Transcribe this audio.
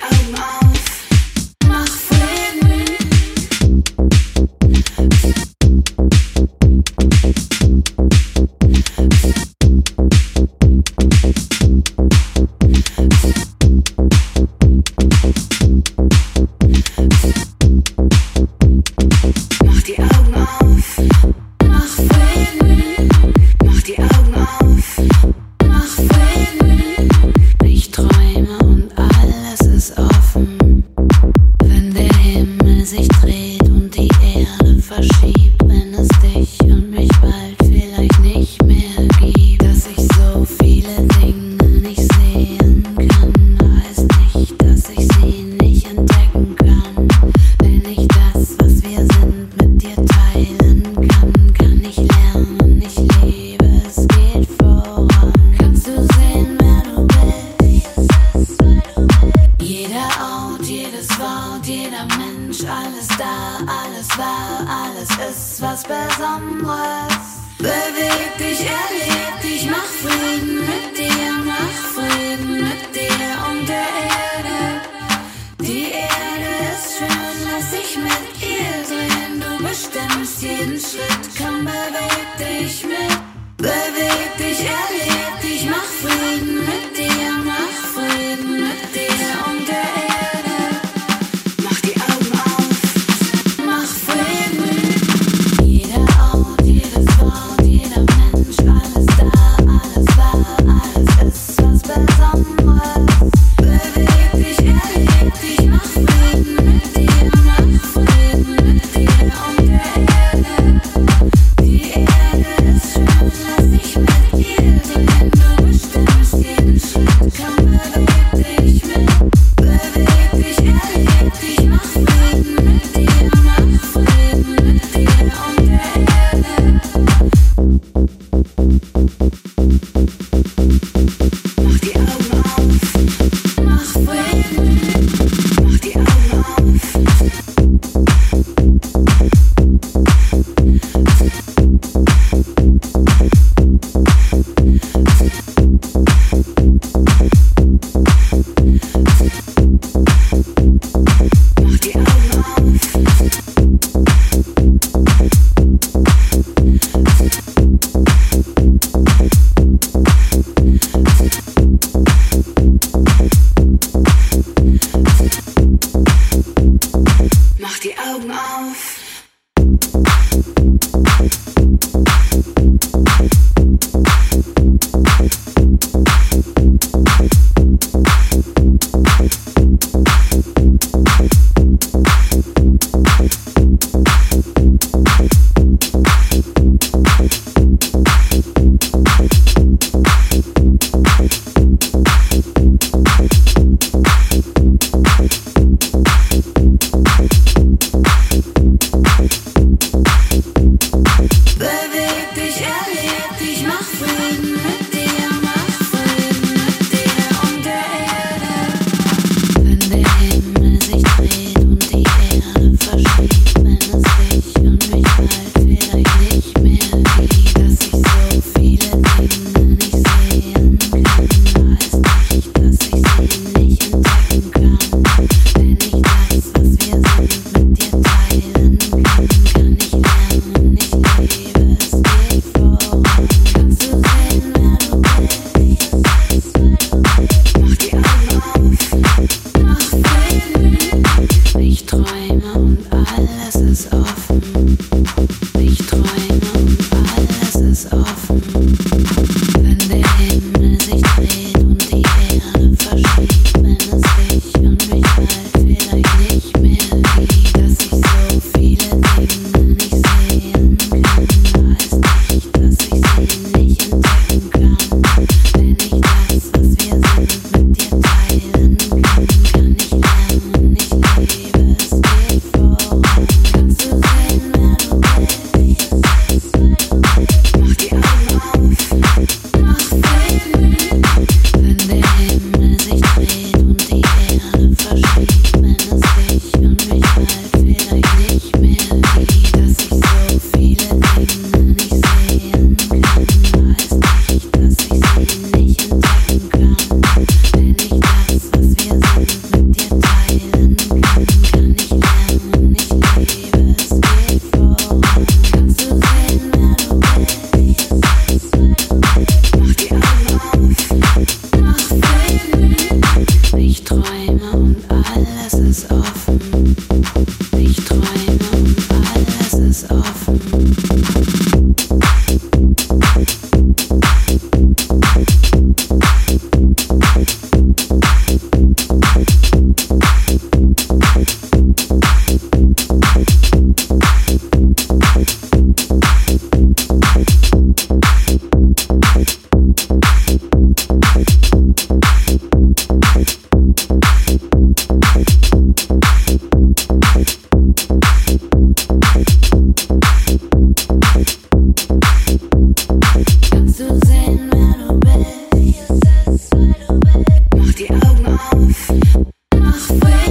the ist was where